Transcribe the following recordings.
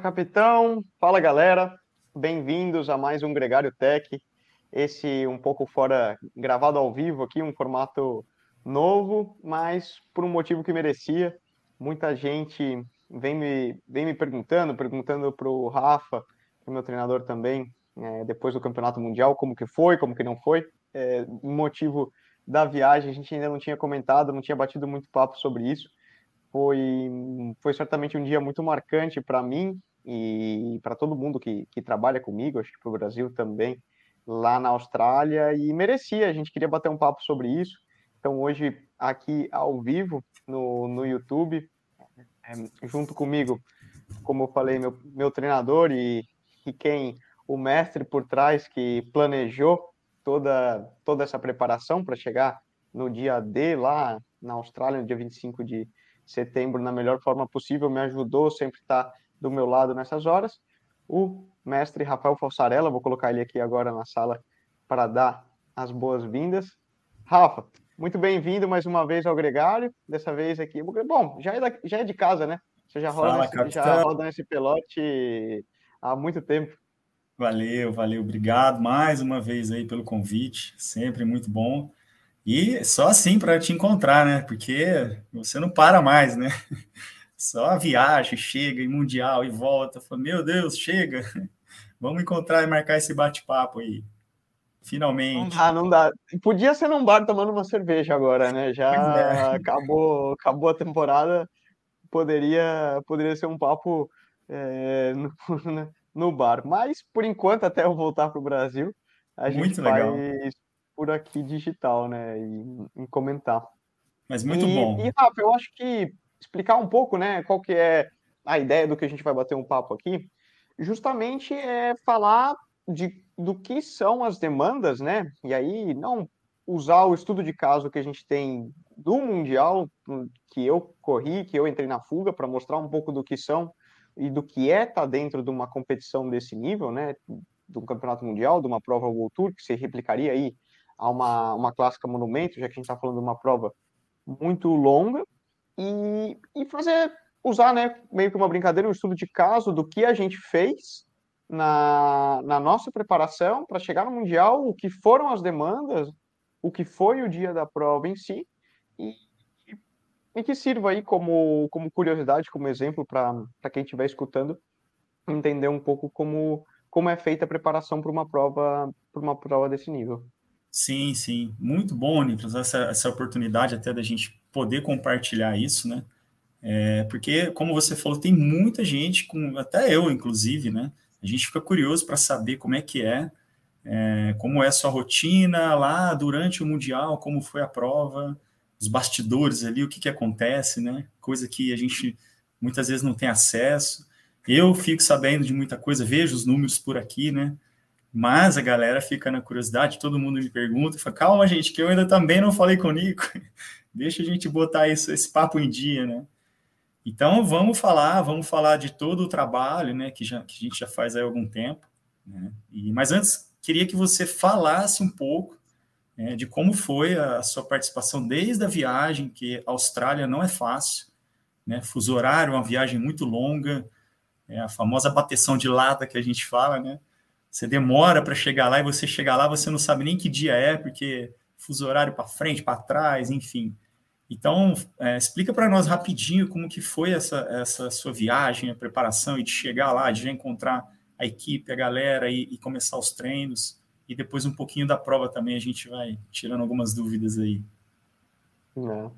Capitão. Fala, galera. Bem-vindos a mais um Gregário Tech. Esse um pouco fora, gravado ao vivo aqui, um formato novo, mas por um motivo que merecia. Muita gente vem me, vem me perguntando, perguntando para o Rafa, meu treinador também, é, depois do Campeonato Mundial, como que foi, como que não foi. É, motivo da viagem, a gente ainda não tinha comentado, não tinha batido muito papo sobre isso. Foi, foi certamente um dia muito marcante para mim e para todo mundo que, que trabalha comigo, acho que para o Brasil também, lá na Austrália, e merecia, a gente queria bater um papo sobre isso. Então, hoje, aqui ao vivo, no, no YouTube, é, junto comigo, como eu falei, meu, meu treinador e, e quem, o mestre por trás que planejou toda, toda essa preparação para chegar no dia D lá na Austrália, no dia 25 de setembro, na melhor forma possível, me ajudou, sempre está do meu lado nessas horas. O mestre Rafael Falsarella, vou colocar ele aqui agora na sala para dar as boas-vindas. Rafa, muito bem-vindo mais uma vez ao Gregário, dessa vez aqui. Bom, já é, da, já é de casa, né? Você já roda, Fala, nesse, já roda nesse pelote há muito tempo. Valeu, valeu, obrigado mais uma vez aí pelo convite, sempre muito bom. E só assim para te encontrar, né? Porque você não para mais, né? Só a viagem, chega e mundial e volta. Fala, meu Deus, chega. Vamos encontrar e marcar esse bate-papo aí. Finalmente. Ah, não dá. Podia ser num bar tomando uma cerveja agora, né? Já é. acabou, acabou a temporada. Poderia, poderia ser um papo é, no, no bar. Mas, por enquanto, até eu voltar para o Brasil, a muito gente legal. faz por aqui digital, né? E, e comentar. Mas muito e, bom. E, Rafa, eu acho que explicar um pouco, né? Qual que é a ideia do que a gente vai bater um papo aqui, justamente é falar de, do que são as demandas, né? E aí não usar o estudo de caso que a gente tem do Mundial, que eu corri, que eu entrei na fuga, para mostrar um pouco do que são e do que é estar tá dentro de uma competição desse nível, né? Um campeonato mundial, de uma prova World Tour, que se replicaria aí a uma, uma clássica monumento, já que a gente está falando de uma prova muito longa, e, e fazer, usar, né, meio que uma brincadeira, um estudo de caso do que a gente fez na, na nossa preparação para chegar no Mundial, o que foram as demandas, o que foi o dia da prova em si, e, e que sirva aí como, como curiosidade, como exemplo para quem estiver escutando, entender um pouco como, como é feita a preparação para uma prova para uma prova desse nível. Sim, sim. Muito bom, Nicolas, essa, essa oportunidade até da gente poder compartilhar isso, né? É, porque, como você falou, tem muita gente, com, até eu, inclusive, né? A gente fica curioso para saber como é que é, é, como é a sua rotina lá durante o Mundial, como foi a prova, os bastidores ali, o que, que acontece, né? Coisa que a gente muitas vezes não tem acesso. Eu fico sabendo de muita coisa, vejo os números por aqui, né? Mas a galera fica na curiosidade, todo mundo me pergunta, fala, calma, gente, que eu ainda também não falei com o Nico. Deixa a gente botar isso, esse papo em dia, né? Então vamos falar, vamos falar de todo o trabalho, né, que, já, que a gente já faz há algum tempo. Né? E, mas antes, queria que você falasse um pouco né, de como foi a sua participação desde a viagem, que a Austrália não é fácil, né? Fuso horário, uma viagem muito longa, é a famosa bateção de lata que a gente fala, né? Você demora para chegar lá e você chegar lá, você não sabe nem que dia é, porque fuso horário para frente, para trás, enfim. Então, é, explica para nós rapidinho como que foi essa, essa sua viagem, a preparação e de chegar lá, de já encontrar a equipe, a galera e, e começar os treinos. E depois um pouquinho da prova também, a gente vai tirando algumas dúvidas aí. É.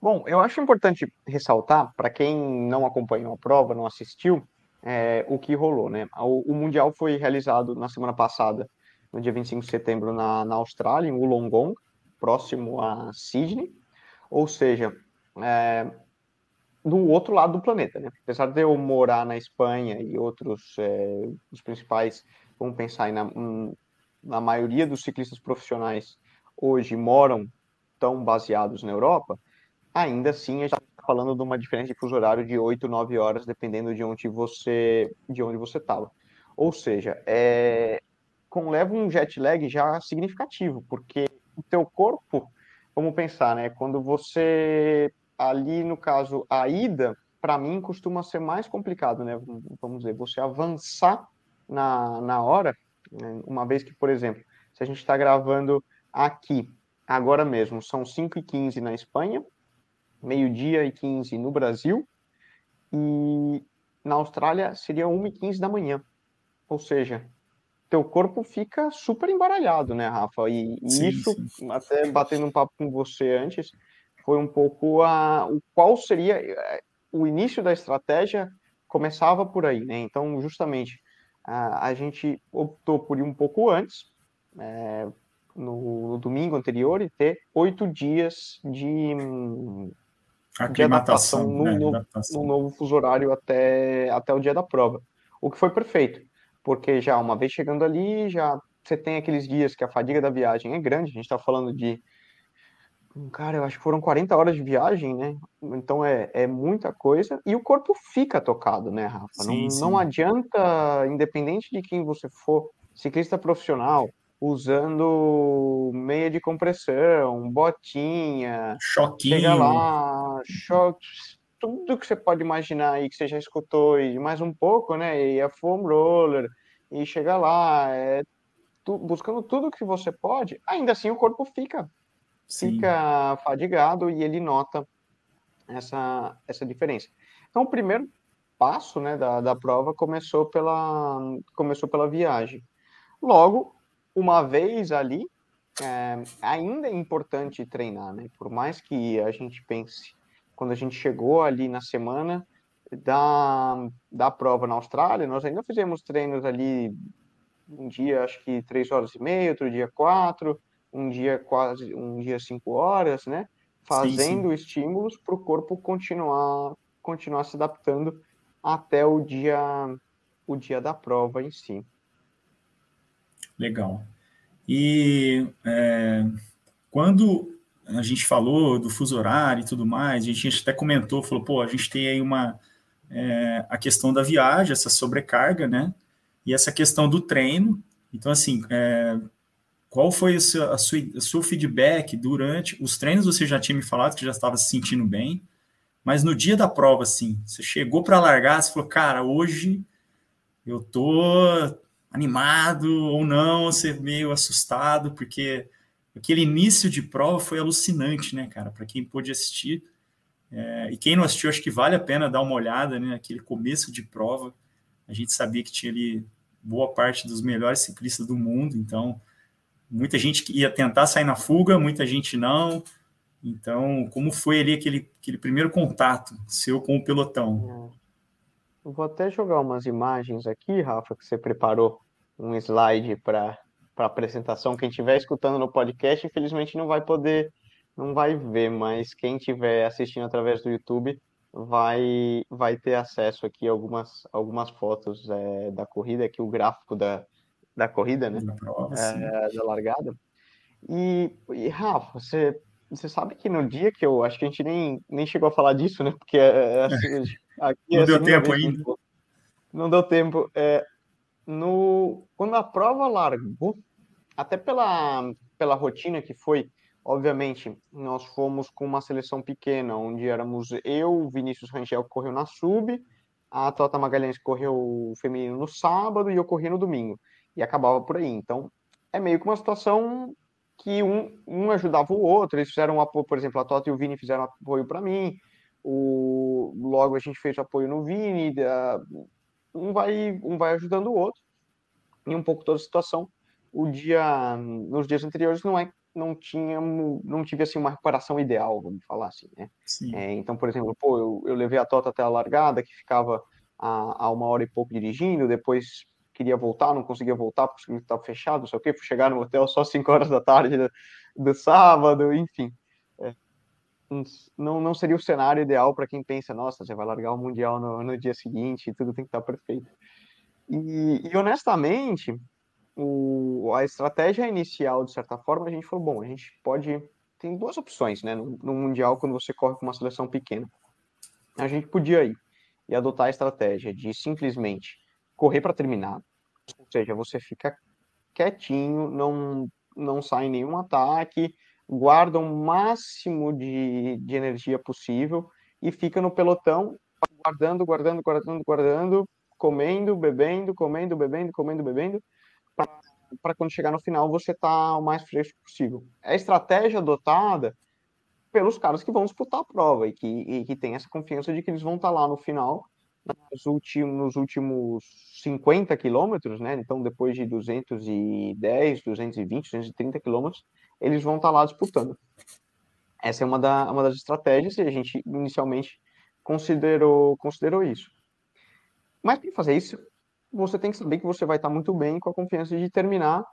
Bom, eu acho importante ressaltar, para quem não acompanhou a prova, não assistiu, é, o que rolou, né? O, o, Mundial foi realizado na semana passada, no dia 25 de setembro, na, na Austrália, em Wollongong, próximo a Sydney, ou seja, é, do outro lado do planeta, né? Apesar de eu morar na Espanha e outros, é, os principais, vamos pensar aí na, na maioria dos ciclistas profissionais hoje moram tão baseados na Europa, ainda assim a gente está falando de uma diferença de fuso horário de 8, 9 horas, dependendo de onde você de onde você estava. Ou seja, é, um jet lag já significativo, porque o teu corpo, vamos pensar, né? Quando você ali no caso a ida para mim, costuma ser mais complicado, né? Vamos dizer, você avançar na, na hora, né? uma vez que, por exemplo, se a gente está gravando aqui, agora mesmo, são 5 e 15 na Espanha, meio-dia e 15 no Brasil, e na Austrália seria 1 e 15 da manhã. Ou seja, teu corpo fica super embaralhado, né, Rafa? E, e sim, isso, sim. até batendo um papo com você antes, foi um pouco a, o qual seria eh, o início da estratégia começava por aí, né? Então, justamente, a, a gente optou por ir um pouco antes, é, no, no, domingo anterior, e ter oito dias de, de adaptação, no, né? no, adaptação no novo fuso horário até, até o dia da prova. O que foi perfeito, porque já uma vez chegando ali, já você tem aqueles dias que a fadiga da viagem é grande, a gente está falando de Cara, eu acho que foram 40 horas de viagem, né? Então é, é muita coisa. E o corpo fica tocado, né, Rafa? Sim, não, sim. não adianta, independente de quem você for, ciclista profissional, usando meia de compressão, botinha, choquinho, chega lá, choque, tudo que você pode imaginar aí que você já escutou e mais um pouco, né? E a foam roller, e chega lá, é, tu, buscando tudo que você pode, ainda assim o corpo fica Sim. fica fadigado e ele nota essa, essa diferença. Então, o primeiro passo né, da, da prova começou pela, começou pela viagem. Logo, uma vez ali, é, ainda é importante treinar, né? Por mais que a gente pense, quando a gente chegou ali na semana da, da prova na Austrália, nós ainda fizemos treinos ali um dia, acho que três horas e meia, outro dia quatro, um dia quase um dia cinco horas, né? Fazendo sim, sim. estímulos para o corpo continuar continuar se adaptando até o dia o dia da prova em si. Legal. E é, quando a gente falou do fuso horário e tudo mais, a gente até comentou, falou, pô, a gente tem aí uma é, a questão da viagem, essa sobrecarga, né? E essa questão do treino. Então, assim, é, qual foi o seu, a sua, o seu feedback durante os treinos? Você já tinha me falado que já estava se sentindo bem, mas no dia da prova, assim, você chegou para largar, você falou, cara, hoje eu tô animado ou não, você meio assustado, porque aquele início de prova foi alucinante, né, cara? Para quem pôde assistir. É, e quem não assistiu, acho que vale a pena dar uma olhada, né? Aquele começo de prova. A gente sabia que tinha ali boa parte dos melhores ciclistas do mundo, então muita gente ia tentar sair na fuga, muita gente não. Então, como foi ali aquele, aquele primeiro contato seu com o pelotão? Eu vou até jogar umas imagens aqui, Rafa, que você preparou um slide para a apresentação. Quem estiver escutando no podcast, infelizmente não vai poder, não vai ver, mas quem estiver assistindo através do YouTube vai, vai ter acesso aqui a algumas, algumas fotos é, da corrida, aqui o gráfico da, da corrida, né? É, da largada. E, e Rafa, você, você sabe que no dia que eu acho que a gente nem, nem chegou a falar disso, né? Porque é, é assim, aqui, não é deu tempo ainda. Não deu tempo. É, no, quando a prova largou, até pela, pela rotina que foi, obviamente, nós fomos com uma seleção pequena, onde éramos eu, Vinícius Rangel, que correu na sub, a Tota Magalhães correu feminino no sábado e eu corri no domingo e acabava por aí. Então, é meio que uma situação que um, um ajudava o outro. Eles fizeram um apoio, por exemplo, a Tota e o Vini fizeram apoio para mim. O, logo a gente fez apoio no Vini. Um vai, um vai ajudando o outro. E um pouco toda a situação. O dia, nos dias anteriores não é não tinha não tive assim uma recuperação ideal vamos falar assim né é, então por exemplo pô eu, eu levei a Tota até a largada que ficava a, a uma hora e pouco dirigindo depois queria voltar, não conseguia voltar porque estava fechado, não sei o quê, fui chegar no hotel só 5 horas da tarde do, do sábado, enfim. Não, não seria o cenário ideal para quem pensa, nossa, você vai largar o Mundial no, no dia seguinte, tudo tem que estar perfeito. E, e honestamente, o, a estratégia inicial, de certa forma, a gente falou, bom, a gente pode... Tem duas opções, né, no, no Mundial, quando você corre com uma seleção pequena. A gente podia ir e adotar a estratégia de simplesmente correr para terminar, ou seja, você fica quietinho, não, não sai nenhum ataque, guarda o máximo de, de energia possível e fica no pelotão guardando, guardando, guardando, guardando, comendo, bebendo, comendo, bebendo, comendo, bebendo, para quando chegar no final você tá o mais fresco possível. É a estratégia adotada pelos caras que vão disputar a prova e que, e que tem essa confiança de que eles vão estar tá lá no final, nos últimos, nos últimos 50 quilômetros, né? Então, depois de 210, 220, 230 quilômetros, eles vão estar tá lá disputando. Essa é uma, da, uma das estratégias e a gente inicialmente considerou, considerou isso. Mas para fazer isso, você tem que saber que você vai estar muito bem com a confiança de terminar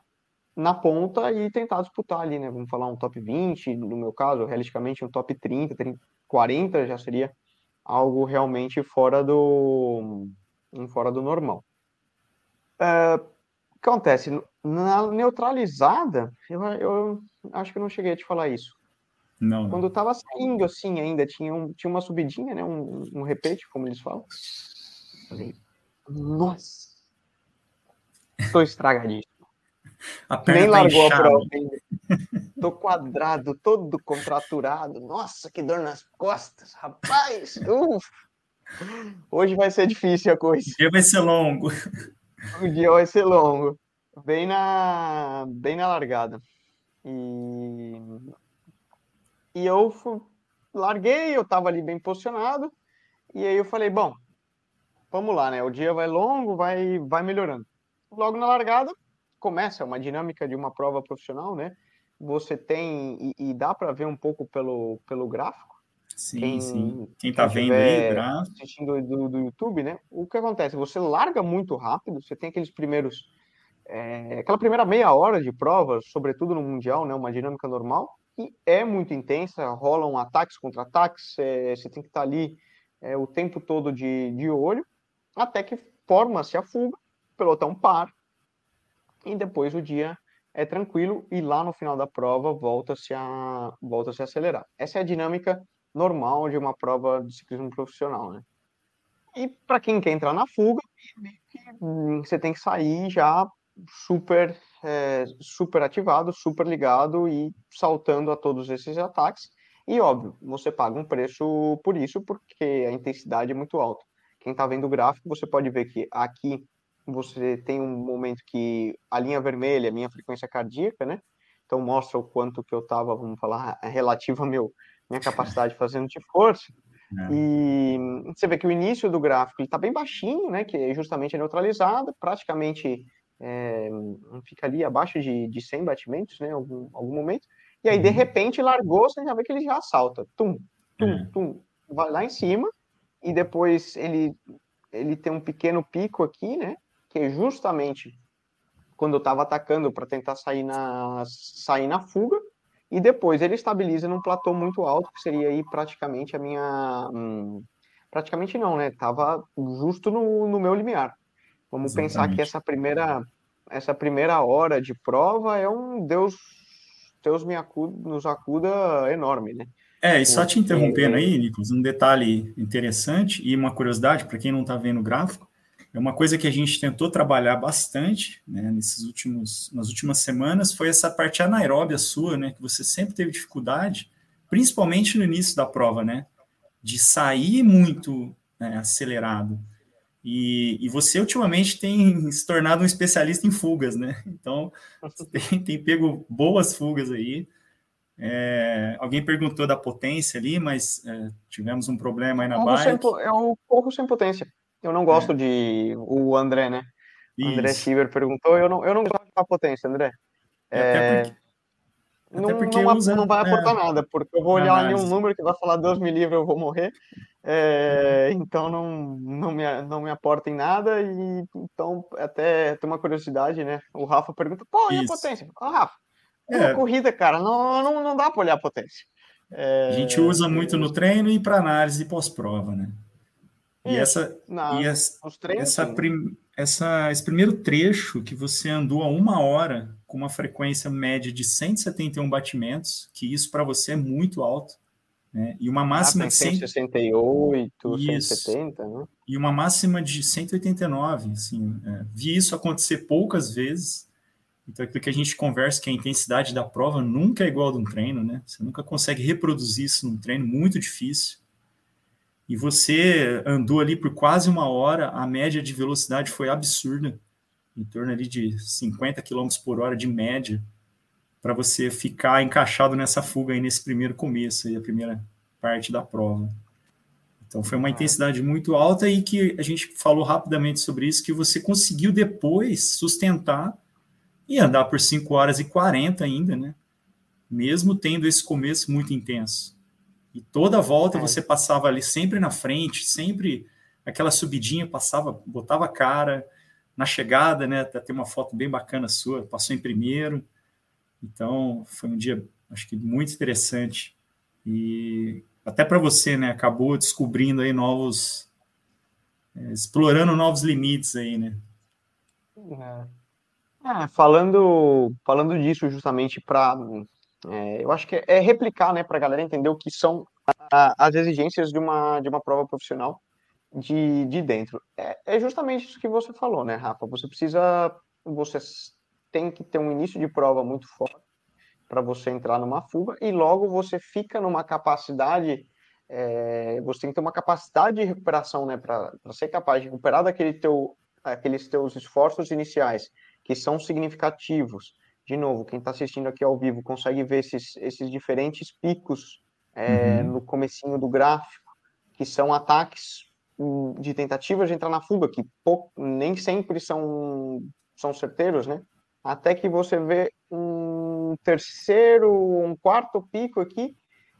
na ponta e tentar disputar ali, né? Vamos falar um top 20, no meu caso, realisticamente um top 30, 30 40 já seria algo realmente fora do fora do normal. Uh, acontece? Na neutralizada, eu, eu acho que eu não cheguei a te falar isso. Não. Quando eu tava saindo assim ainda, tinha, um, tinha uma subidinha, né? Um, um repete, como eles falam. Falei, nossa, tô estragadíssimo. A perna Nem tá largou inchada. a prova ainda. Tô quadrado, todo contraturado. Nossa, que dor nas costas, rapaz. Uf. Hoje vai ser difícil a coisa. O dia vai ser longo. O dia vai ser longo. Bem na, bem na largada. E, e eu fui, larguei, eu tava ali bem posicionado. E aí eu falei, bom, vamos lá, né? O dia vai longo, vai, vai melhorando. Logo na largada, começa uma dinâmica de uma prova profissional, né? Você tem, e, e dá para ver um pouco pelo, pelo gráfico. Sim, quem, sim. Quem tá quem vendo aí, gráfico. assistindo do, do YouTube, né? O que acontece? Você larga muito rápido, você tem aqueles primeiros. É, aquela primeira meia hora de prova, sobretudo no Mundial, né? Uma dinâmica normal, e é muito intensa, rolam ataques contra ataques, é, você tem que estar tá ali é, o tempo todo de, de olho, até que forma-se a fuga, pelotão para, e depois o dia é tranquilo e lá no final da prova volta-se a volta -se a acelerar. Essa é a dinâmica normal de uma prova de ciclismo profissional, né? E para quem quer entrar na fuga, hum, você tem que sair já super é, super ativado, super ligado e saltando a todos esses ataques. E óbvio, você paga um preço por isso, porque a intensidade é muito alta. Quem está vendo o gráfico, você pode ver que aqui você tem um momento que a linha vermelha, a minha frequência cardíaca, né? Então mostra o quanto que eu estava, vamos falar, relativo a meu minha capacidade fazendo de força. É. E você vê que o início do gráfico está bem baixinho, né? Que é justamente neutralizado, praticamente é, fica ali abaixo de, de 100 batimentos, né? Algum, algum momento. E aí, de uhum. repente, largou, você já vê que ele já salta. Tum, tum, é. tum. Vai lá em cima. E depois ele, ele tem um pequeno pico aqui, né? que é justamente quando eu estava atacando para tentar sair na, sair na fuga, e depois ele estabiliza num platô muito alto, que seria aí praticamente a minha. Hum, praticamente não, né? Tava justo no, no meu limiar. Vamos Exatamente. pensar que essa primeira, essa primeira hora de prova é um Deus, Deus me acuda, nos acuda enorme, né? É, e só te interrompendo aí, Nicolas, um detalhe interessante e uma curiosidade para quem não está vendo o gráfico, é uma coisa que a gente tentou trabalhar bastante né, nesses últimos, nas últimas semanas foi essa parte anaeróbia sua, né, que você sempre teve dificuldade, principalmente no início da prova, né, de sair muito né, acelerado. E, e, você ultimamente tem se tornado um especialista em fugas, né? Então tem, tem pego boas fugas aí. É, alguém perguntou da potência ali, mas é, tivemos um problema aí na bike. Sem, é um corro sem potência. Eu não gosto é. de. O André, né? Isso. André Schieber perguntou. Eu não, eu não gosto da potência, André. É, até porque, não, não, usa, não vai aportar é, nada, porque eu vou olhar ali um número que vai falar Deus me livre, eu vou morrer. É, então não, não, me, não me aporta em nada. E então, até tem uma curiosidade, né? O Rafa pergunta: pô, e a potência? Ah, Rafa, é uma corrida, cara, não, não, não dá para olhar a potência. É, a gente usa muito no treino e para análise pós-prova, né? E, essa, Não, e essa, essa, prim, essa, esse primeiro trecho que você andou a uma hora com uma frequência média de 171 batimentos, que isso para você é muito alto, né? E uma máxima ah, de 168, isso, 170, né? E uma máxima de 189, assim, é, vi isso acontecer poucas vezes. Então, aquilo que a gente conversa, que a intensidade da prova nunca é igual a de um treino, né? Você nunca consegue reproduzir isso num treino, muito difícil. e você andou ali por quase uma hora, a média de velocidade foi absurda, em torno ali de 50 km por hora de média, para você ficar encaixado nessa fuga aí nesse primeiro começo, aí, a primeira parte da prova. Então foi uma intensidade muito alta e que a gente falou rapidamente sobre isso, que você conseguiu depois sustentar e andar por 5 horas e 40 ainda, né? Mesmo tendo esse começo muito intenso. E toda volta é. você passava ali sempre na frente, sempre aquela subidinha, passava, botava a cara na chegada, né? Tem uma foto bem bacana sua, passou em primeiro. Então, foi um dia, acho que muito interessante. E até para você, né? Acabou descobrindo aí novos, é, explorando novos limites aí, né? É. é falando, falando disso justamente para é, eu acho que é replicar, né, para a galera entender o que são a, as exigências de uma, de uma prova profissional de, de dentro. É, é, justamente isso que você falou, né, Rafa? Você precisa, você tem que ter um início de prova muito forte para você entrar numa fuga e logo você fica numa capacidade, é, você tem que ter uma capacidade de recuperação, né, para ser capaz de recuperar daquele teu, aqueles teus esforços iniciais que são significativos de novo, quem está assistindo aqui ao vivo consegue ver esses, esses diferentes picos é, uhum. no comecinho do gráfico, que são ataques de tentativas de entrar na fuga, que pouco, nem sempre são, são certeiros, né? Até que você vê um terceiro, um quarto pico aqui,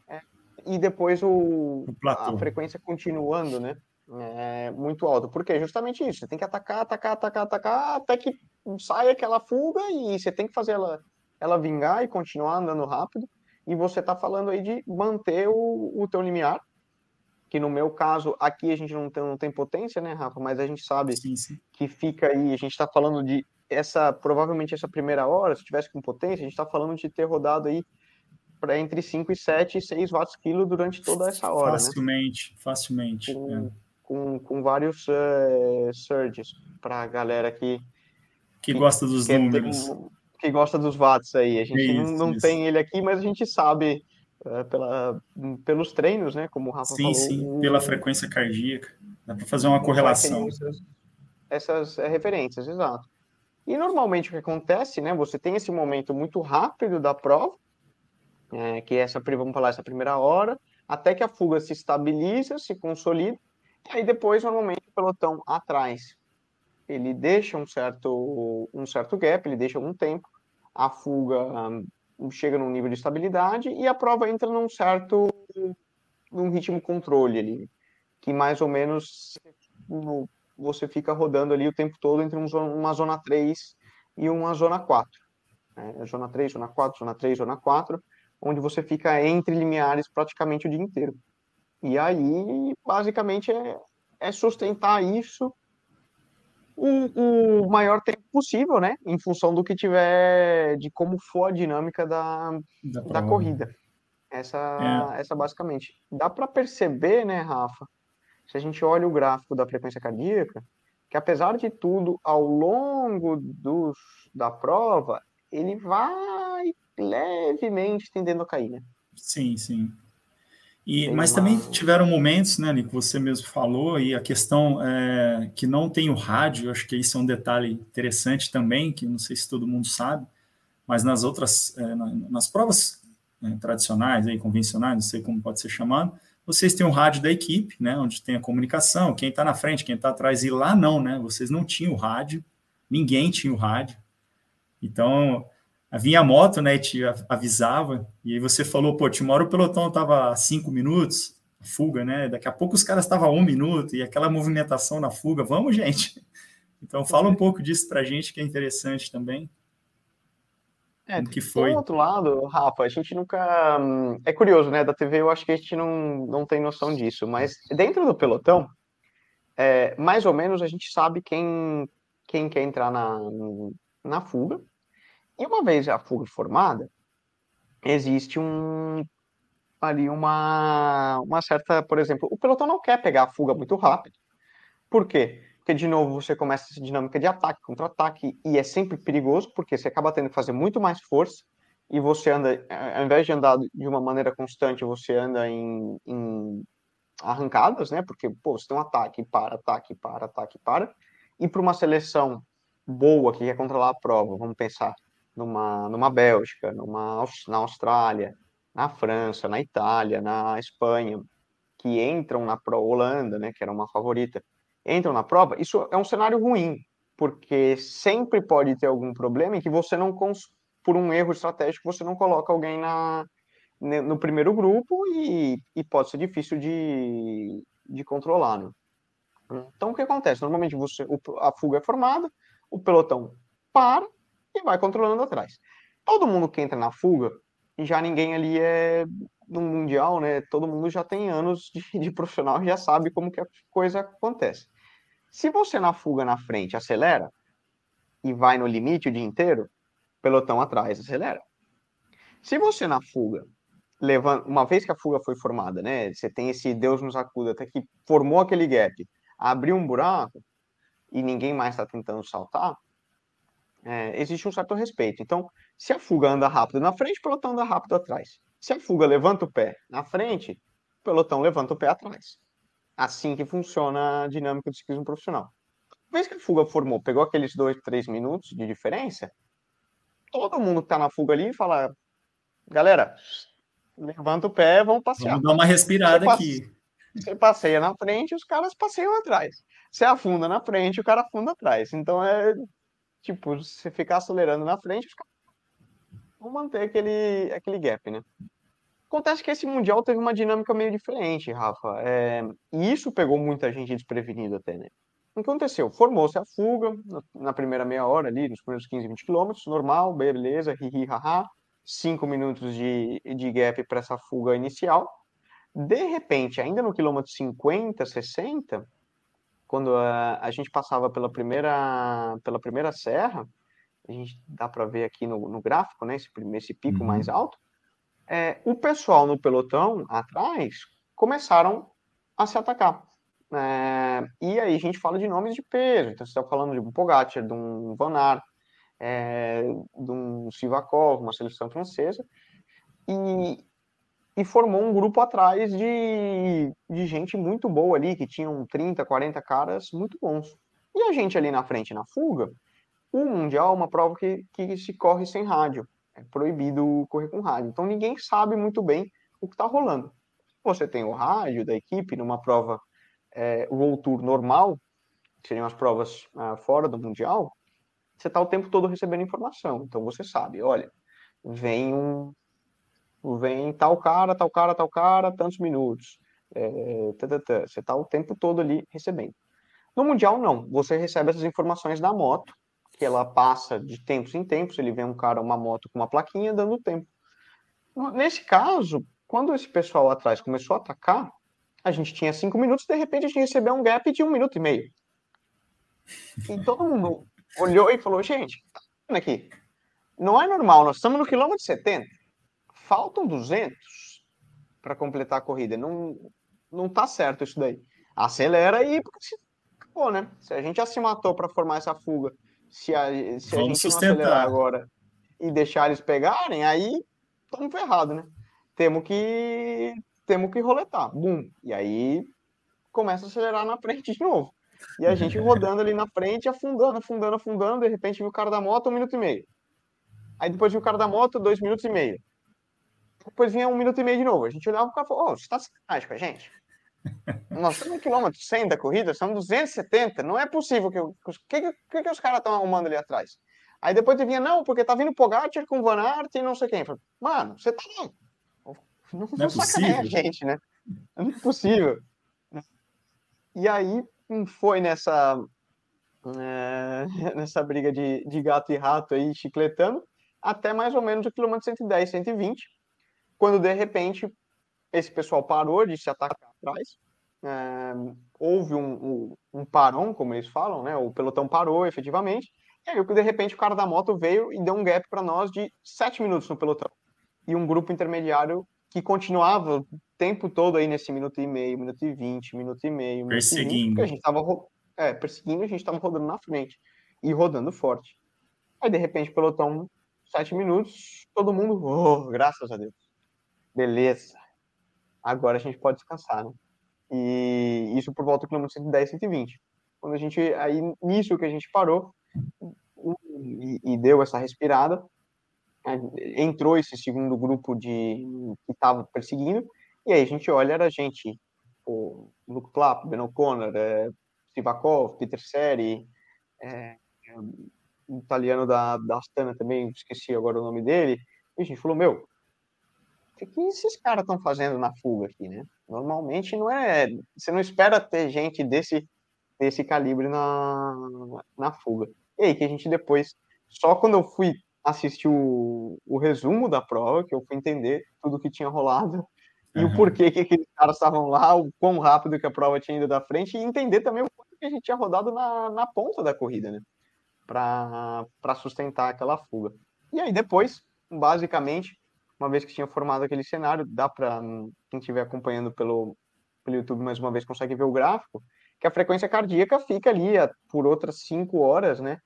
é, e depois o, o a frequência continuando, né? É, muito alta. Porque justamente isso, você tem que atacar, atacar, atacar, atacar, até que sai aquela fuga e você tem que fazer ela, ela vingar e continuar andando rápido. E você está falando aí de manter o, o teu limiar, que no meu caso, aqui a gente não tem, não tem potência, né, Rafa? Mas a gente sabe sim, sim. que fica aí, a gente está falando de essa, provavelmente essa primeira hora, se tivesse com potência, a gente está falando de ter rodado aí para entre 5 e 7 e 6 watts quilo durante toda essa hora, facilmente, né? Facilmente, com, é. com, com, vários uh, surges para a galera que que, gosta dos números. Que gosta dos watts aí. A gente isso, não, não tem ele aqui, mas a gente sabe pela, pelos treinos, né? Como o Rafa sim, falou. Sim, sim, pela frequência cardíaca. Dá para fazer uma correlação. Essas, essas é, referências, exato. E normalmente o que acontece, né? Você tem esse momento muito rápido da prova, é, que é essa, vamos falar, essa primeira hora, até que a fuga se estabiliza, se consolida, e aí depois, normalmente, o pelotão atrás ele deixa um certo, um certo gap, ele deixa algum tempo, a fuga chega num nível de estabilidade e a prova entra num certo num ritmo controle ali, que mais ou menos no, você fica rodando ali o tempo todo entre um, uma zona 3 e uma zona 4. Né? Zona 3, zona 4, zona 3, zona 4, onde você fica entre limiares praticamente o dia inteiro. E aí, basicamente, é, é sustentar isso o, o, maior tempo possível, né? Em função do que tiver, de como for a dinâmica da, da, da corrida. Essa, é. essa basicamente. Dá para perceber, né, Rafa? Se a gente olha o gráfico da frequência cardíaca, que apesar de tudo, ao longo dos, da prova, ele vai levemente tendendo a cair, né? Sim, sim. E, mas também tiveram momentos, né, Nico, você mesmo falou, e a questão é, que não tem o rádio, acho que isso é um detalhe interessante também, que não sei se todo mundo sabe, mas nas outras, é, nas provas é, tradicionais, aí, convencionais, não sei como pode ser chamado, vocês têm o rádio da equipe, né, onde tem a comunicação, quem está na frente, quem está atrás, e lá não, né, vocês não tinham o rádio, ninguém tinha o rádio. Então, vinha a moto, né, e te avisava, e aí você falou, pô, tinha uma hora o pelotão tava cinco minutos, fuga, né, daqui a pouco os caras estavam um minuto, e aquela movimentação na fuga, vamos, gente? Então, fala um pouco disso pra gente, que é interessante também. É, que foi. Do outro lado, Rafa, a gente nunca. É curioso, né? Da TV eu acho que a gente não, não tem noção disso, mas dentro do pelotão, é, mais ou menos a gente sabe quem, quem quer entrar na, na fuga, e uma vez a fuga formada, existe um ali uma, uma certa, por exemplo, o pelotão não quer pegar a fuga muito rápido. Por quê? Porque, de novo, você começa essa dinâmica de ataque contra ataque e é sempre perigoso, porque você acaba tendo que fazer muito mais força e você anda, ao invés de andar de uma maneira constante, você anda em, em arrancadas, né? Porque, pô, você tem um ataque, para, ataque, para, ataque, para. E para uma seleção boa que quer controlar a prova, vamos pensar numa, numa Bélgica, numa, na Austrália, na França, na Itália, na Espanha, que entram na pro Holanda, né, que era uma favorita, entram na prova, isso é um cenário ruim, porque sempre pode ter algum problema em que você não, por um erro estratégico, você não coloca alguém na, no primeiro grupo e, e pode ser difícil de, de controlar, né? Então, o que acontece? Normalmente você, a fuga é formada, o pelotão para e vai controlando atrás. Todo mundo que entra na fuga, já ninguém ali é no Mundial, né? Todo mundo já tem anos de, de profissional já sabe como que a coisa acontece. Se você na fuga na frente acelera e vai no limite o dia inteiro, pelotão atrás acelera. Se você na fuga levanta, uma vez que a fuga foi formada, né? Você tem esse Deus nos acuda até que formou aquele gap, abriu um buraco e ninguém mais está tentando saltar, é, existe um certo respeito. Então, se a fuga anda rápido na frente, o pelotão anda rápido atrás. Se a fuga levanta o pé na frente, o pelotão levanta o pé atrás. Assim que funciona a dinâmica do ciclismo profissional. Uma vez que a fuga formou, pegou aqueles dois, três minutos de diferença, todo mundo que está na fuga ali fala: galera, levanta o pé, vamos passear. Vamos dar uma respirada você aqui. Você passeia na frente, os caras passeiam atrás. Você afunda na frente, o cara afunda atrás. Então é tipo, você ficar acelerando na frente, os vão manter aquele, aquele gap, né? Acontece que esse Mundial teve uma dinâmica meio diferente, Rafa. É, e isso pegou muita gente desprevenido até, né? O que aconteceu? Formou-se a fuga na primeira meia hora ali, nos primeiros 15, 20 quilômetros, normal, beleza, hi, hi, haha. Cinco minutos de, de gap para essa fuga inicial. De repente, ainda no quilômetro 50, 60, quando a, a gente passava pela primeira, pela primeira serra, a gente dá para ver aqui no, no, gráfico, né, esse, esse pico uhum. mais alto, é, o pessoal no pelotão atrás começaram a se atacar. É, e aí a gente fala de nomes de peso, então você está falando de um Pogacar, de um Van Aert, é, de um Sivakov, uma seleção francesa, e, e formou um grupo atrás de, de gente muito boa ali, que tinham 30, 40 caras muito bons. E a gente ali na frente, na fuga, o Mundial é uma prova que, que se corre sem rádio. É proibido correr com rádio. Então ninguém sabe muito bem o que está rolando. Você tem o rádio da equipe numa prova é, World Tour normal, que seriam as provas uh, fora do Mundial, você está o tempo todo recebendo informação. Então você sabe, olha, vem um. Vem tal cara, tal cara, tal cara, tantos minutos. É, você está o tempo todo ali recebendo. No Mundial, não. Você recebe essas informações da moto que ela passa de tempos em tempos, ele vê um cara, uma moto com uma plaquinha dando tempo. Nesse caso, quando esse pessoal atrás começou a atacar, a gente tinha cinco minutos, de repente a gente recebeu um gap de um minuto e meio. E todo mundo olhou e falou, gente, tá aqui? Não é normal, nós estamos no quilômetro 70, faltam 200 para completar a corrida, não, não tá certo isso daí. Acelera aí, porque se, pô, né? Se a gente já se matou para formar essa fuga se a, se a gente sustentar. não acelerar agora e deixar eles pegarem, aí estamos ferrados, né? Temos que temos que roletar, bum, e aí começa a acelerar na frente de novo. E a gente rodando ali na frente, afundando, afundando, afundando, de repente viu o cara da moto um minuto e meio. Aí depois viu o cara da moto dois minutos e meio. Depois vinha um minuto e meio de novo. A gente olhava o cara e falou, ô, oh, você tá sacanagem com a gente? Nós estamos no quilômetro 100 da corrida, são 270. Não é possível que. O que, que, que os caras estão arrumando ali atrás? Aí depois vinha, não, porque tá vindo Pogacar com Van Aert e não sei quem. Falei, Mano, você tá. Não, não, é possível. a gente, né? Não é possível. E aí hum, foi nessa. É, nessa briga de, de gato e rato aí, chicletando, até mais ou menos o quilômetro 110, 120, quando de repente esse pessoal parou de se atacar atrás, é, houve um, um, um parão, como eles falam, né? O pelotão parou efetivamente, e aí de repente o cara da moto veio e deu um gap para nós de sete minutos no pelotão. E um grupo intermediário que continuava o tempo todo aí nesse minuto e meio, minuto e vinte, minuto e meio, perseguindo. E a gente tava é, perseguindo, a gente estava rodando na frente e rodando forte. Aí de repente pelotão sete minutos, todo mundo, oh, graças a Deus, beleza agora a gente pode descansar, né? E isso por volta do quilômetro 110, 120. Quando a gente, aí nisso que a gente parou e, e deu essa respirada, entrou esse segundo grupo de que estava perseguindo, e aí a gente olha, era gente, o Luke Clapp, Ben O'Connor, é, Sivakov, Peter Seri, é, um italiano da, da Astana também, esqueci agora o nome dele, e a gente falou, meu, o que, esses caras estão fazendo na fuga aqui, né? Normalmente não é, você não espera ter gente desse, desse calibre na, na fuga. E aí que a gente depois, só quando eu fui assistir o, o resumo da prova, que eu fui entender tudo que tinha rolado, e uhum. o porquê que aqueles caras estavam lá, o quão rápido que a prova tinha ido da frente, e entender também o quanto que a gente tinha rodado na, na ponta da corrida, né? Para sustentar aquela fuga. E aí depois, basicamente, uma vez que tinha formado aquele cenário, dá para quem estiver acompanhando pelo, pelo YouTube mais uma vez consegue ver o gráfico, que a frequência cardíaca fica ali por outras cinco horas, né?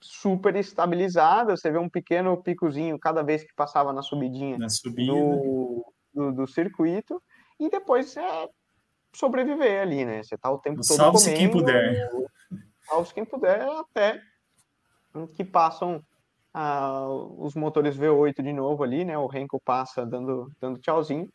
Super estabilizada, você vê um pequeno picozinho cada vez que passava na subidinha na do, do, do circuito, e depois é sobreviver ali, né? Você tá o tempo todo salve comendo. quem puder. Salve quem puder até que passam ah, os motores V8 de novo ali, né? O Renko passa dando, dando tchauzinho.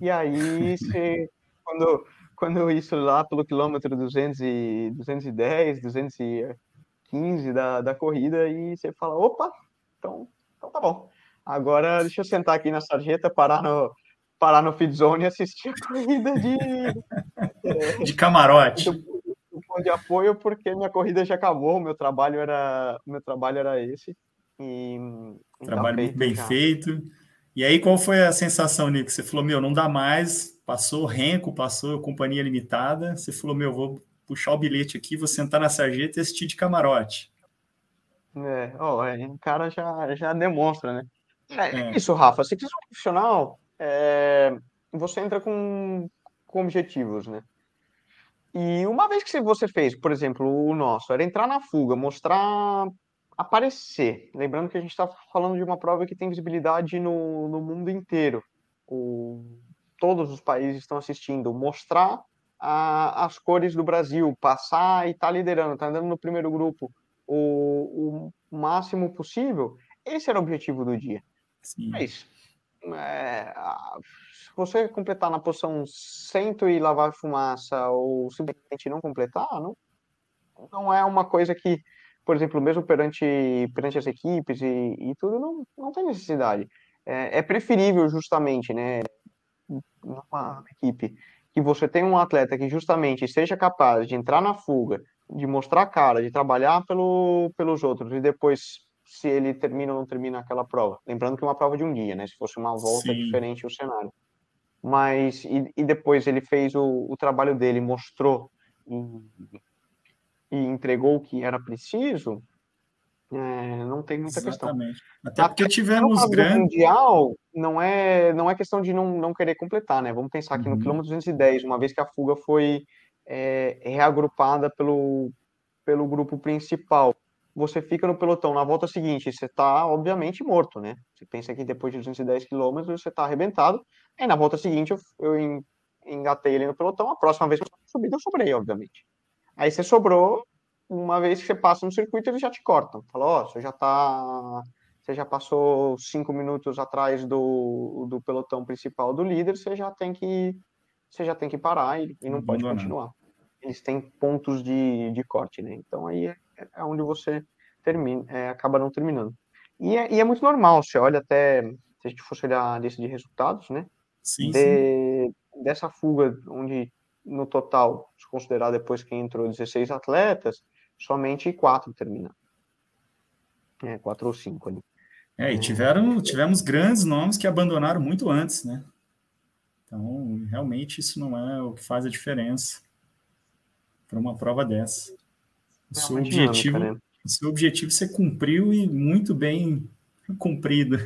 E aí, você, quando, quando isso lá pelo quilômetro 200 e, 210, 215 da, da corrida, e você fala: opa, então, então tá bom. Agora deixa eu sentar aqui na sarjeta, parar no, parar no feed zone e assistir a corrida de. de camarote. Do, de apoio, porque minha corrida já acabou, meu trabalho era, meu trabalho era esse. E, Trabalho muito bem já. feito. E aí, qual foi a sensação, Nico? Você falou, meu, não dá mais, passou Renko, passou Companhia Limitada. Você falou, meu, vou puxar o bilhete aqui, vou sentar na sarjeta e assistir de camarote. É, oh, é, o cara já, já demonstra, né? É, é. isso, Rafa. Se quiser um profissional, é, você entra com, com objetivos, né? E uma vez que você fez, por exemplo, o nosso, era entrar na fuga, mostrar aparecer. Lembrando que a gente está falando de uma prova que tem visibilidade no, no mundo inteiro. O, todos os países estão assistindo. Mostrar a, as cores do Brasil, passar e estar tá liderando, tá andando no primeiro grupo o, o máximo possível. Esse era o objetivo do dia. Sim. Mas, é, se você completar na posição 100 e lavar fumaça ou simplesmente não completar, não, não é uma coisa que por exemplo, mesmo perante, perante as equipes e, e tudo, não, não tem necessidade. É, é preferível, justamente, né, numa equipe, que você tenha um atleta que justamente seja capaz de entrar na fuga, de mostrar a cara, de trabalhar pelo, pelos outros e depois se ele termina ou não termina aquela prova. Lembrando que é uma prova de um dia, né? Se fosse uma volta Sim. diferente o cenário. Mas e, e depois ele fez o, o trabalho dele, mostrou e entregou o que era preciso, é, não tem muita Exatamente. questão. Até porque tivemos grandes. mundial não é, não é questão de não, não querer completar, né? Vamos pensar que uhum. no quilômetro 210, uma vez que a fuga foi é, reagrupada pelo, pelo grupo principal, você fica no pelotão na volta seguinte, você está obviamente morto, né? Você pensa que depois de 210 quilômetros você está arrebentado, aí na volta seguinte eu, eu engatei ele no pelotão, a próxima vez que eu subir, eu sobrei, obviamente. Aí você sobrou, uma vez que você passa no circuito, eles já te cortam. Falou, ó, oh, você já tá. Você já passou cinco minutos atrás do, do pelotão principal do líder, você já tem que. Você já tem que parar e, e não pode não continuar. Eles têm pontos de, de corte, né? Então aí é, é onde você termina, é, acaba não terminando. E é, e é, muito normal, você olha até, se a gente fosse olhar a lista de resultados, né? Sim, de, sim. Dessa fuga, onde no total, se considerar depois que entrou 16 atletas, somente quatro terminaram. É, quatro ou cinco ali. É, e tiveram, tivemos grandes nomes que abandonaram muito antes, né? Então, realmente, isso não é o que faz a diferença para uma prova dessa. O é seu, objetivo, dinâmica, né? o seu objetivo você cumpriu e muito bem cumprido.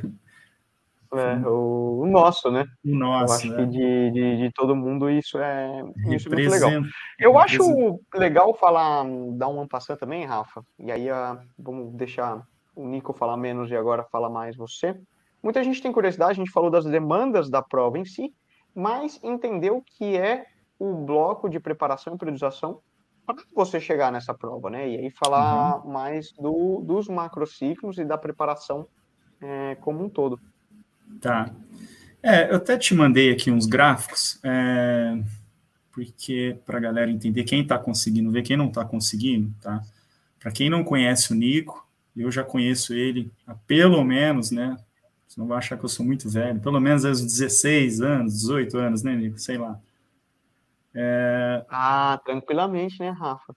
É, o, nosso, né? O nosso. Eu acho né? que de, de, de, todo mundo isso é, isso é muito legal. Eu acho legal falar, dar um ampassão também, Rafa, e aí uh, vamos deixar o Nico falar menos e agora falar mais você. Muita gente tem curiosidade, a gente falou das demandas da prova em si, mas entender o que é o bloco de preparação e periodização para você chegar nessa prova, né? E aí falar uhum. mais do, dos macrociclos e da preparação é, como um todo. Tá. É, eu até te mandei aqui uns gráficos, é, porque para a galera entender quem está conseguindo ver, quem não está conseguindo, tá? Para quem não conhece o Nico, eu já conheço ele há pelo menos, né? Você não vai achar que eu sou muito velho, pelo menos aos 16 anos, 18 anos, né, Nico? Sei lá. É... Ah, tranquilamente, né, Rafa?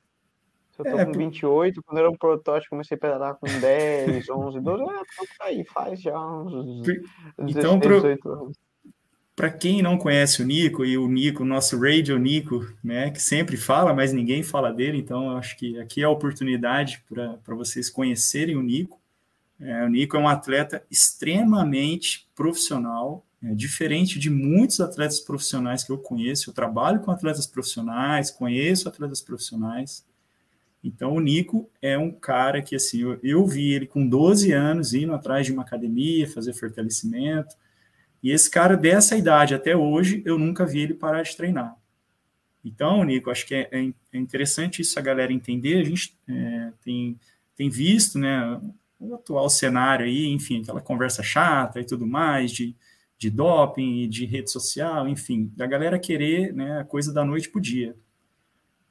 Eu tô é, com 28, quando era um protótipo, comecei a pedalar com 10, 11, 12, ah, tá aí, faz já uns 16, então, pro... 18 anos. Para quem não conhece o Nico, e o Nico, nosso Radio Nico, né, que sempre fala, mas ninguém fala dele, então eu acho que aqui é a oportunidade para vocês conhecerem o Nico. É, o Nico é um atleta extremamente profissional, é, diferente de muitos atletas profissionais que eu conheço. Eu trabalho com atletas profissionais, conheço atletas profissionais. Então, o Nico é um cara que, assim, eu, eu vi ele com 12 anos indo atrás de uma academia, fazer fortalecimento. E esse cara, dessa idade até hoje, eu nunca vi ele parar de treinar. Então, Nico, acho que é, é, é interessante isso a galera entender. A gente é, tem, tem visto, né, o atual cenário aí, enfim, aquela conversa chata e tudo mais, de, de doping, de rede social, enfim, da galera querer né, a coisa da noite para o dia.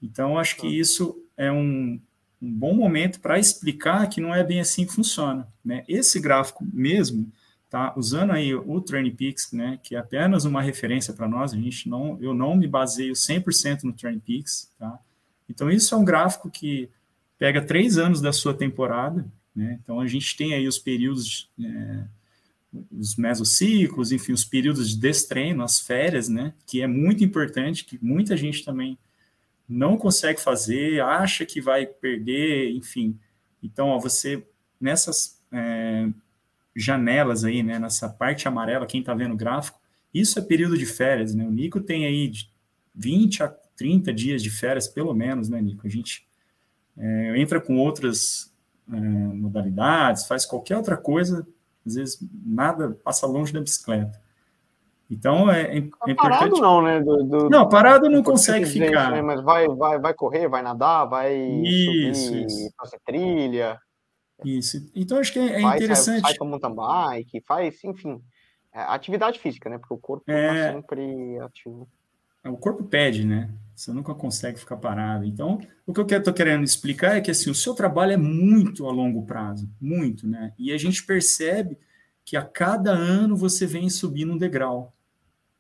Então, acho que isso é um, um bom momento para explicar que não é bem assim que funciona. Né? Esse gráfico mesmo, tá, usando aí o TrainPix, né, que é apenas uma referência para nós, a gente não, eu não me baseio 100% no TrainPix, tá? Então, isso é um gráfico que pega três anos da sua temporada, né? Então, a gente tem aí os períodos, é, os mesociclos, enfim, os períodos de destreino, as férias, né? que é muito importante, que muita gente também não consegue fazer, acha que vai perder, enfim. Então, ó, você, nessas é, janelas aí, né, nessa parte amarela, quem está vendo o gráfico, isso é período de férias, né? O Nico tem aí de 20 a 30 dias de férias, pelo menos, né, Nico? A gente é, entra com outras é, modalidades, faz qualquer outra coisa, às vezes nada passa longe da bicicleta. Então é, é, é importante. Parado não, né? Do, do, não, parado não consegue ficar. Né? Mas vai, vai, vai correr, vai nadar, vai isso, subir, isso. fazer trilha. Isso. Então acho que é, vai, interessante. Sai, sai com mountain bike, faz, enfim, é, atividade física, né? Porque o corpo está é... sempre ativo. O corpo pede, né? Você nunca consegue ficar parado. Então, o que eu estou querendo explicar é que assim, o seu trabalho é muito a longo prazo, muito, né? E a gente percebe que a cada ano você vem subindo um degrau.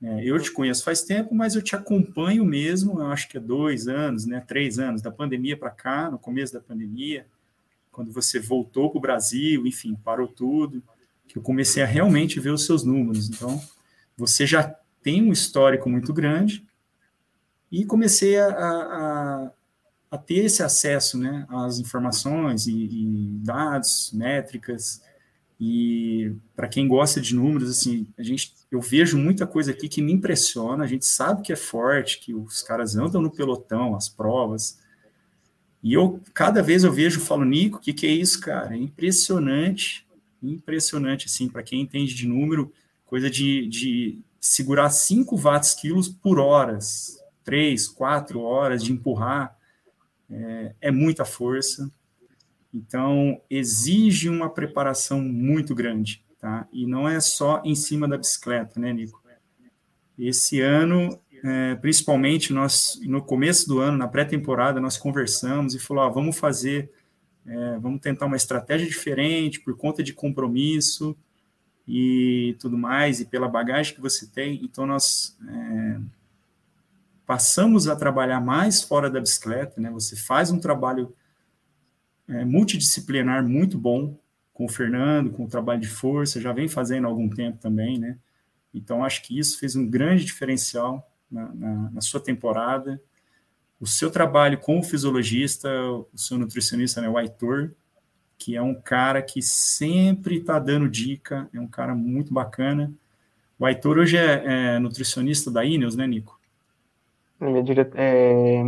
É, eu te conheço faz tempo, mas eu te acompanho mesmo, acho que é dois anos, né? Três anos, da pandemia para cá, no começo da pandemia, quando você voltou para o Brasil, enfim, parou tudo, que eu comecei a realmente ver os seus números. Então, você já tem um histórico muito grande, e comecei a, a, a ter esse acesso né, às informações e, e dados, métricas, e para quem gosta de números, assim, a gente, eu vejo muita coisa aqui que me impressiona, a gente sabe que é forte, que os caras andam no pelotão, as provas, e eu, cada vez eu vejo, falo, Nico, o que, que é isso, cara? É impressionante, impressionante, assim, para quem entende de número, coisa de, de segurar 5 watts quilos por horas, três, quatro horas de empurrar, é, é muita força. Então, exige uma preparação muito grande, tá? E não é só em cima da bicicleta, né, Nico? Esse ano, é, principalmente, nós, no começo do ano, na pré-temporada, nós conversamos e falou, ó, vamos fazer, é, vamos tentar uma estratégia diferente por conta de compromisso e tudo mais, e pela bagagem que você tem. Então, nós é, passamos a trabalhar mais fora da bicicleta, né? Você faz um trabalho é, multidisciplinar muito bom com o Fernando, com o trabalho de força, já vem fazendo há algum tempo também, né? Então, acho que isso fez um grande diferencial na, na, na sua temporada. O seu trabalho com o fisiologista, o seu nutricionista, né, o Aitor, que é um cara que sempre está dando dica, é um cara muito bacana. O Aitor hoje é, é nutricionista da Ineos, né, Nico? É, é...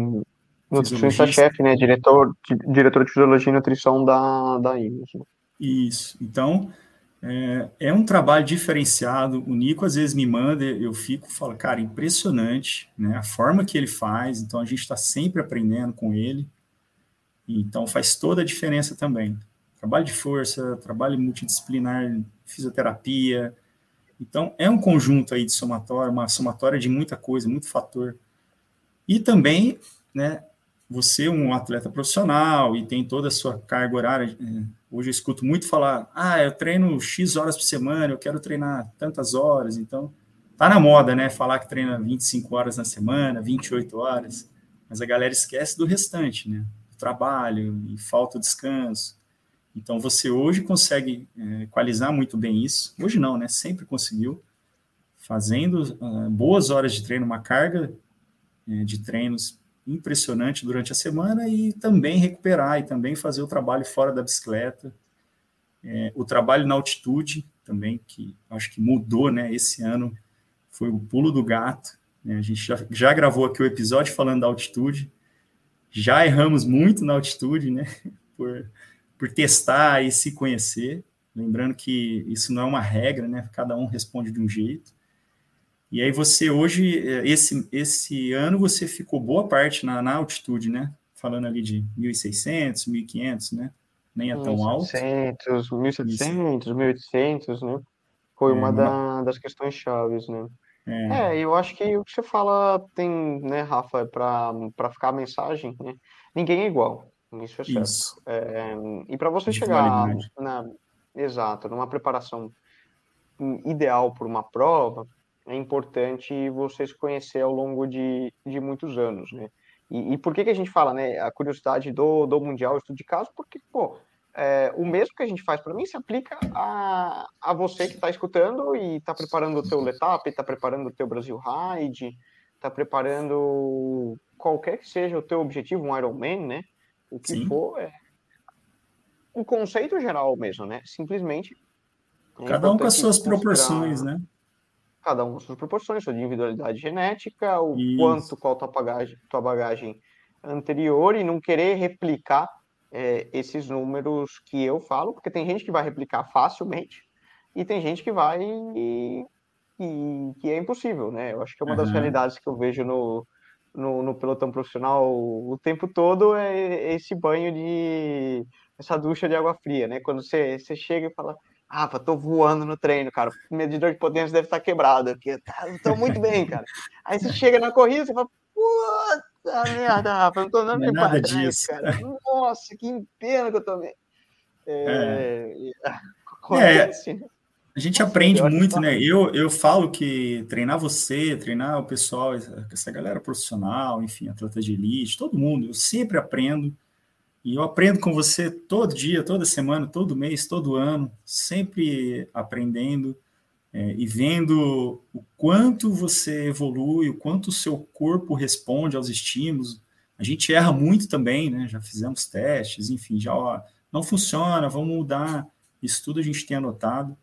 nutricionista-chefe, né? Diretor, diretor de fisiologia e nutrição da, da IMES. Isso. Então, É, é, um trabalho diferenciado. O Nico às vezes me manda, eu fico, falo, cara, impressionante, né? A forma que ele faz. Então a gente está sempre aprendendo com ele. Então faz toda a diferença também. Trabalho de força, trabalho multidisciplinar, fisioterapia. Então é um conjunto aí de somatória, uma somatória de muita coisa, muito fator. E também, né? Você um atleta profissional e tem toda a sua carga horária é, Hoje eu escuto muito falar, ah, eu treino X horas por semana, eu quero treinar tantas horas, então tá na moda, né? Falar que treina 25 horas na semana, 28 horas, mas a galera esquece do restante, né? O trabalho e falta o descanso. Então você hoje consegue é, equalizar muito bem isso. Hoje não, né? Sempre conseguiu, fazendo uh, boas horas de treino, uma carga é, de treinos impressionante durante a semana e também recuperar e também fazer o trabalho fora da bicicleta. É, o trabalho na altitude também, que acho que mudou, né? Esse ano foi o pulo do gato. Né? A gente já, já gravou aqui o episódio falando da altitude. Já erramos muito na altitude, né? Por, por testar e se conhecer. Lembrando que isso não é uma regra, né? Cada um responde de um jeito. E aí você hoje, eh, esse, esse ano, você ficou boa parte na, na altitude, né? Falando ali de 1.600, 1.500, né? Nem é tão 1, alto. 1.700, 1.700, 1.800, né? Foi é, uma da, das questões chaves, né? É. é. eu acho que o que você fala tem, né, Rafa, para ficar a mensagem, né? Ninguém é igual, isso é certo. Isso. É, e para você chegar na, exato, numa preparação ideal por uma prova, é importante você se conhecer ao longo de, de muitos anos, né? E, e, por que, que a gente fala, né? A curiosidade do, do Mundial, estudo de caso, porque, pô, é, o mesmo que a gente faz para mim se aplica a, a você que está escutando e está preparando o teu Letap, está preparando o teu Brasil Ride, está preparando qualquer que seja o teu objetivo, um Ironman, né? O que Sim. for, é o conceito geral mesmo, né? Simplesmente. É Cada um com as suas proporções, né? Cada um com suas proporções, sua individualidade genética, o Isso. quanto, qual tua bagagem, tua bagagem anterior e não querer replicar é, esses números que eu falo, porque tem gente que vai replicar facilmente e tem gente que vai e, e que é impossível, né? Eu acho que é uma das realidades que eu vejo no, no, no, pelotão profissional o tempo todo é esse banho de essa ducha de água fria, né? Quando você, você chega e fala, Rafa, tô voando no treino, cara. O medidor de potência deve estar quebrado aqui. Tá, tô muito bem, cara. Aí você chega na corrida, você fala, puta merda, Rafa, não tô dando nem nada disso. cara. Nossa, que pena que eu tomei. É, é. é a gente aprende muito, né? Eu, eu falo que treinar você, treinar o pessoal, essa galera profissional, enfim, atleta de elite, todo mundo, eu sempre aprendo e eu aprendo com você todo dia, toda semana, todo mês, todo ano, sempre aprendendo é, e vendo o quanto você evolui, o quanto o seu corpo responde aos estímulos. A gente erra muito também, né? Já fizemos testes, enfim, já ó, não funciona, vamos mudar. Isso tudo a gente tem anotado.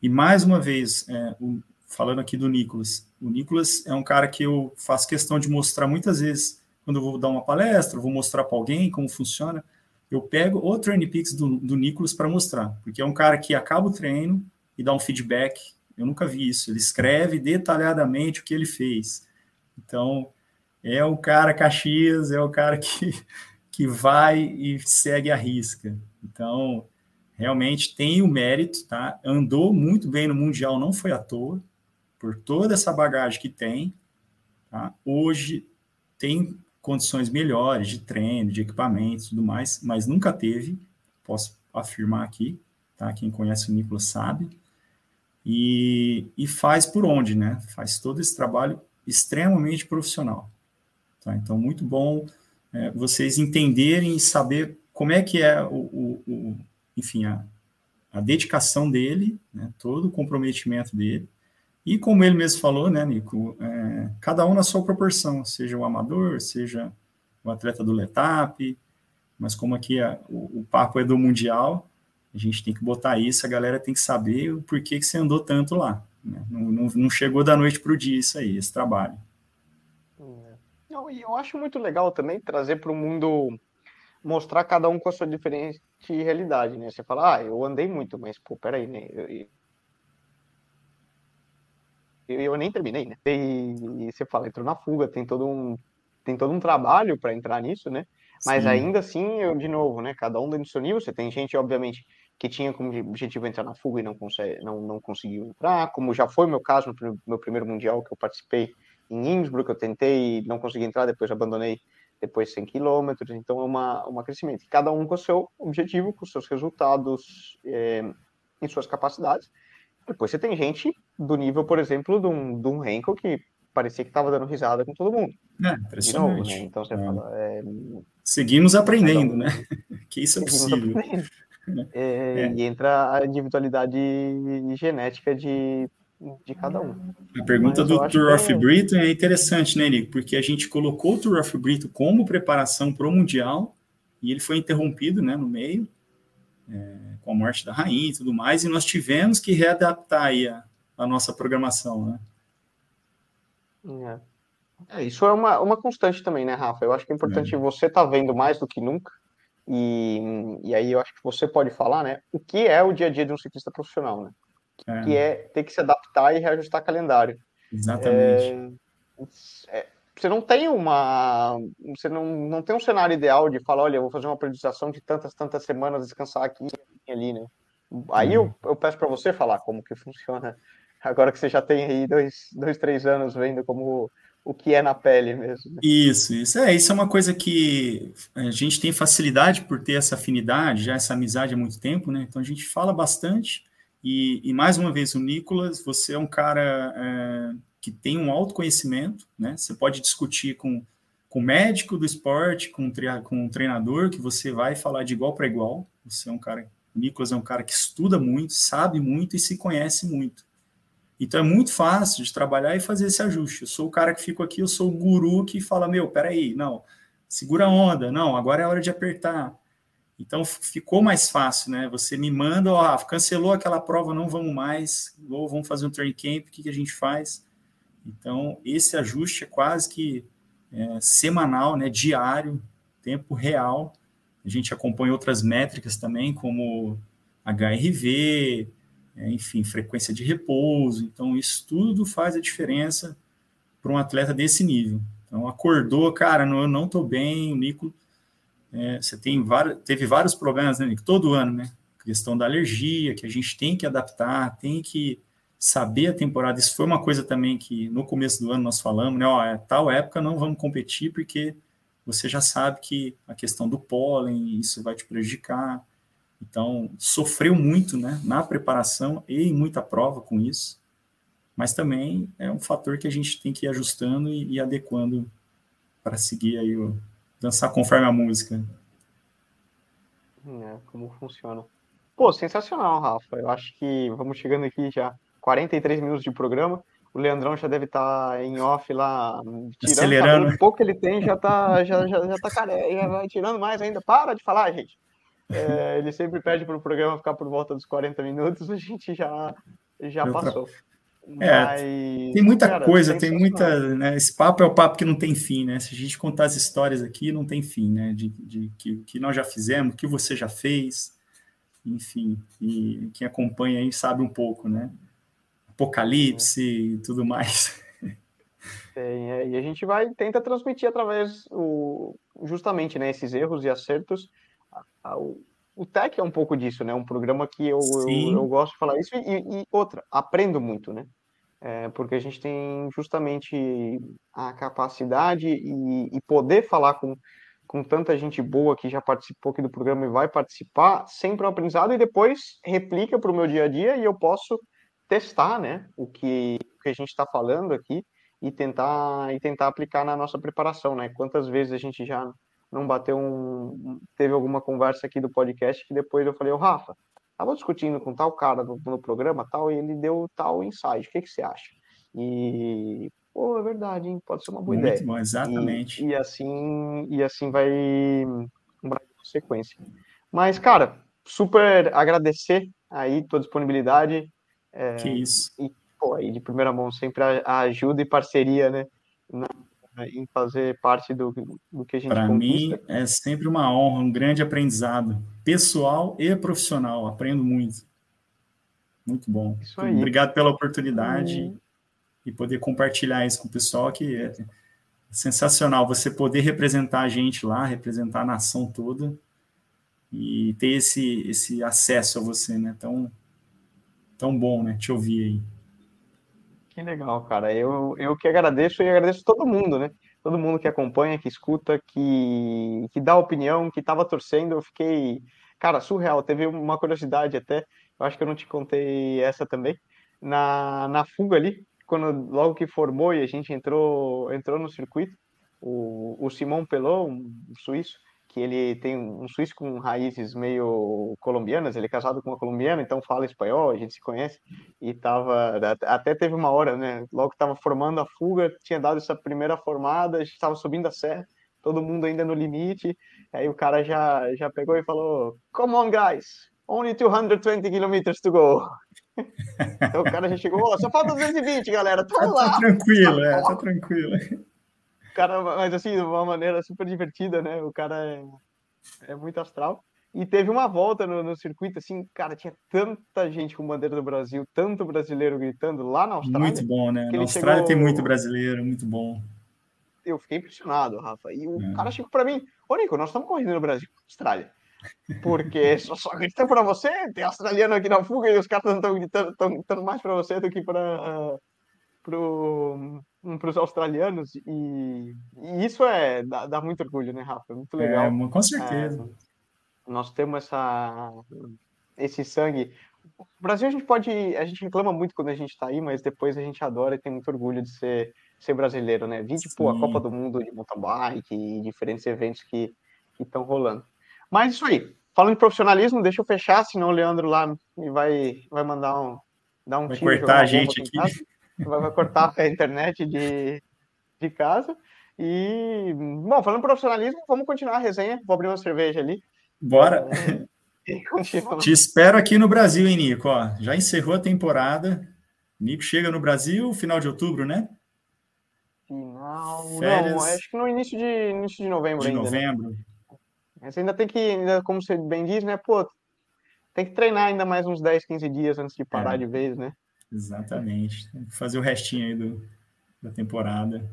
E mais uma vez, é, o, falando aqui do Nicolas, o Nicolas é um cara que eu faço questão de mostrar muitas vezes quando eu vou dar uma palestra, vou mostrar para alguém como funciona, eu pego o Peaks do, do Nicolas para mostrar, porque é um cara que acaba o treino e dá um feedback. Eu nunca vi isso. Ele escreve detalhadamente o que ele fez. Então, é o cara Caxias, é o cara que, que vai e segue a risca. Então, realmente tem o mérito, tá? Andou muito bem no Mundial, não foi à toa, por toda essa bagagem que tem. Tá? Hoje tem condições melhores de treino, de equipamentos tudo mais, mas nunca teve, posso afirmar aqui, tá? Quem conhece o Nicolas sabe. E, e faz por onde, né? Faz todo esse trabalho extremamente profissional. Tá? Então, muito bom é, vocês entenderem e saber como é que é o, o, o enfim, a, a dedicação dele, né? todo o comprometimento dele, e como ele mesmo falou, né, Nico, é, cada um na sua proporção, seja o amador, seja o atleta do Letap, mas como aqui a, o, o, papo é do Mundial, a gente tem que botar isso, a galera tem que saber o porquê que você andou tanto lá. Né? Não, não, não, chegou da noite para o dia isso aí, esse trabalho. Não, e eu acho muito legal também trazer para o mundo mostrar cada um com a sua diferente realidade, né? Você fala, ah, eu andei muito, mas, pô, peraí, né? Eu, eu, eu nem terminei, né? E, e, você fala, entrou na fuga, tem todo um, tem todo um trabalho para entrar nisso, né? Mas Sim. ainda assim, eu, de novo, né? Cada um dentro do seu nível, você tem gente, obviamente, que tinha como objetivo entrar na fuga e não, consegue, não, não conseguiu entrar, como já foi meu caso no meu primeiro Mundial que eu participei em Innsbruck, eu tentei e não consegui entrar, depois abandonei depois 100 quilômetros, então é uma, uma crescimento. Cada um com o seu objetivo, com os seus resultados é, e suas capacidades. Depois você tem gente do nível, por exemplo, de um, de um Henkel que parecia que estava dando risada com todo mundo. É, impressionante. Novo, né? Então você é. fala... É, Seguimos aprendendo, um, né? Que isso é possível. É, é. E entra a individualidade genética de, de cada um. A pergunta Mas do Tour of é... Britain é interessante, né, Nico? Porque a gente colocou o Tour of Britain como preparação para o Mundial e ele foi interrompido né, no meio, é, com a morte da rainha e tudo mais, e nós tivemos que readaptar a, a nossa programação, né? É. é. isso é uma, uma constante também, né, Rafa? Eu acho que é importante é. você estar tá vendo mais do que nunca, e, e aí eu acho que você pode falar, né, o que é o dia a dia de um ciclista profissional, né? é. que é ter que se adaptar e reajustar calendário. Exatamente. É, é, você não tem uma. Você não, não tem um cenário ideal de falar, olha, eu vou fazer uma periodização de tantas, tantas semanas, descansar aqui e ali, né? Aí eu, eu peço para você falar como que funciona, agora que você já tem aí dois, dois três anos vendo como o que é na pele mesmo. Né? Isso, isso é, isso é uma coisa que a gente tem facilidade por ter essa afinidade, já essa amizade há muito tempo, né? Então a gente fala bastante e, e, mais uma vez, o Nicolas, você é um cara é, que tem um autoconhecimento, né? Você pode discutir com, com o médico do esporte, com, com um treinador, que você vai falar de igual para igual. Você é um cara, o Nicolas é um cara que estuda muito, sabe muito e se conhece muito. Então é muito fácil de trabalhar e fazer esse ajuste. Eu sou o cara que fico aqui, eu sou o guru que fala: meu, peraí, não, segura a onda, não, agora é hora de apertar. Então ficou mais fácil, né? Você me manda, ó, cancelou aquela prova, não vamos mais, ou vamos fazer um training camp, o que, que a gente faz? Então, esse ajuste é quase que é, semanal, né? Diário, tempo real. A gente acompanha outras métricas também, como HRV, é, enfim, frequência de repouso. Então, isso tudo faz a diferença para um atleta desse nível. Então, acordou, cara, não, eu não estou bem, o Nico é, você tem vários, teve vários problemas, né, todo ano, né? Questão da alergia, que a gente tem que adaptar, tem que saber a temporada. Isso foi uma coisa também que no começo do ano nós falamos, né? Ó, é, tal época não vamos competir porque você já sabe que a questão do pólen, isso vai te prejudicar. Então, sofreu muito, né, na preparação e em muita prova com isso. Mas também é um fator que a gente tem que ir ajustando e, e adequando para seguir aí o, dançar conforme a música. É, como funciona. Pô, sensacional, Rafa. Eu acho que vamos chegando aqui já 43 minutos de programa. O Leandrão já deve estar tá em off lá, tirando Acelerando. o pouco que ele tem, já tá, já, já, já tá careca, já vai tirando mais ainda. Para de falar, gente. É, ele sempre pede para o programa ficar por volta dos 40 minutos, a gente já, já passou. É, Mas, tem muita cara, coisa, tem muita. Né, esse papo é o papo que não tem fim, né? Se a gente contar as histórias aqui, não tem fim, né? De, de que, que nós já fizemos, que você já fez, enfim. E quem acompanha aí sabe um pouco, né? Apocalipse e tudo mais. Tem, é, e a gente vai tenta transmitir através o, justamente né, esses erros e acertos. o, o Tech é um pouco disso, né? Um programa que eu, eu, eu, gosto de falar isso e, e outra, aprendo muito, né? É, porque a gente tem justamente a capacidade e, e, poder falar com, com tanta gente boa que já participou aqui do programa e vai participar, sempre é um aprendizado e depois replica para o meu dia a dia e eu posso testar, né? O que, o que a gente está falando aqui e tentar e tentar aplicar na nossa preparação, né? Quantas vezes a gente já não bateu um. Teve alguma conversa aqui do podcast que depois eu falei, ô Rafa, tava discutindo com tal cara no, no programa tal, e ele deu tal insight, o que, que você acha? E, pô, é verdade, hein? pode ser uma boa Muito ideia. Bom, exatamente. E, e, assim, e assim vai uma sequência. Mas, cara, super agradecer aí tua disponibilidade. É, que isso. E, pô, aí de primeira mão, sempre a, a ajuda e parceria, né? Na em fazer parte do, do que a gente Para mim é sempre uma honra, um grande aprendizado, pessoal e profissional. Aprendo muito. Muito bom. Obrigado pela oportunidade uhum. e poder compartilhar isso com o pessoal, que é sensacional você poder representar a gente lá, representar a nação toda e ter esse, esse acesso a você, né? Tão, tão bom, né? Te ouvir aí. Que legal, cara. Eu, eu que agradeço e agradeço todo mundo, né? Todo mundo que acompanha, que escuta, que, que dá opinião, que estava torcendo. Eu fiquei, cara, surreal. Teve uma curiosidade até, eu acho que eu não te contei essa também. Na, na fuga ali, quando logo que formou e a gente entrou, entrou no circuito, o, o Simon Pelot, um suíço, que ele tem um suíço com raízes meio colombianas, ele é casado com uma colombiana, então fala espanhol, a gente se conhece, e tava, até teve uma hora, né, logo estava formando a fuga, tinha dado essa primeira formada, a gente estava subindo a serra, todo mundo ainda no limite, aí o cara já, já pegou e falou, come on guys, only 220 kilometers to go. então o cara já chegou, oh, só falta 220, galera, tá, lá. Tá tranquilo, é, tá tranquilo cara, mas assim, de uma maneira super divertida, né? O cara é, é muito astral. E teve uma volta no, no, circuito, assim, cara, tinha tanta gente com bandeira do Brasil, tanto brasileiro gritando lá na Austrália. Muito bom, né? Na Austrália chegou... tem muito brasileiro, muito bom. Eu fiquei impressionado, Rafa. E o é. cara chegou para mim: Ô, Nico, nós estamos correndo no Brasil, Austrália. Porque só, só gritando para você, tem australiano aqui na fuga e os caras estão gritando, gritando mais para você do que para. Uh, pro para os australianos e, e, isso é dá, dá, muito orgulho, né, Rafa? É muito legal. É, com certeza. É, nós temos essa esse sangue. O Brasil a gente pode, a gente reclama muito quando a gente está aí, mas depois a gente adora e tem muito orgulho de ser ser brasileiro, né? Vinde pô, a Copa do Mundo de mountain bike e diferentes eventos que estão rolando. Mas isso aí. Falando de profissionalismo, deixa eu fechar, senão o Leandro lá me vai vai mandar um dar um vai cortar a gente aqui vai cortar a internet de, de casa. E, bom, falando profissionalismo, vamos continuar a resenha. Vou abrir uma cerveja ali. Bora! Te espero aqui no Brasil, hein, Nico? Ó, já encerrou a temporada. Nico chega no Brasil final de outubro, né? Final. Férias... Não, acho que no início de, início de novembro de ainda. De né? novembro. Né? Mas ainda tem que, ainda, como você bem diz, né? Pô, tem que treinar ainda mais uns 10, 15 dias antes de parar é. de vez, né? Exatamente. Fazer o restinho aí do, da temporada.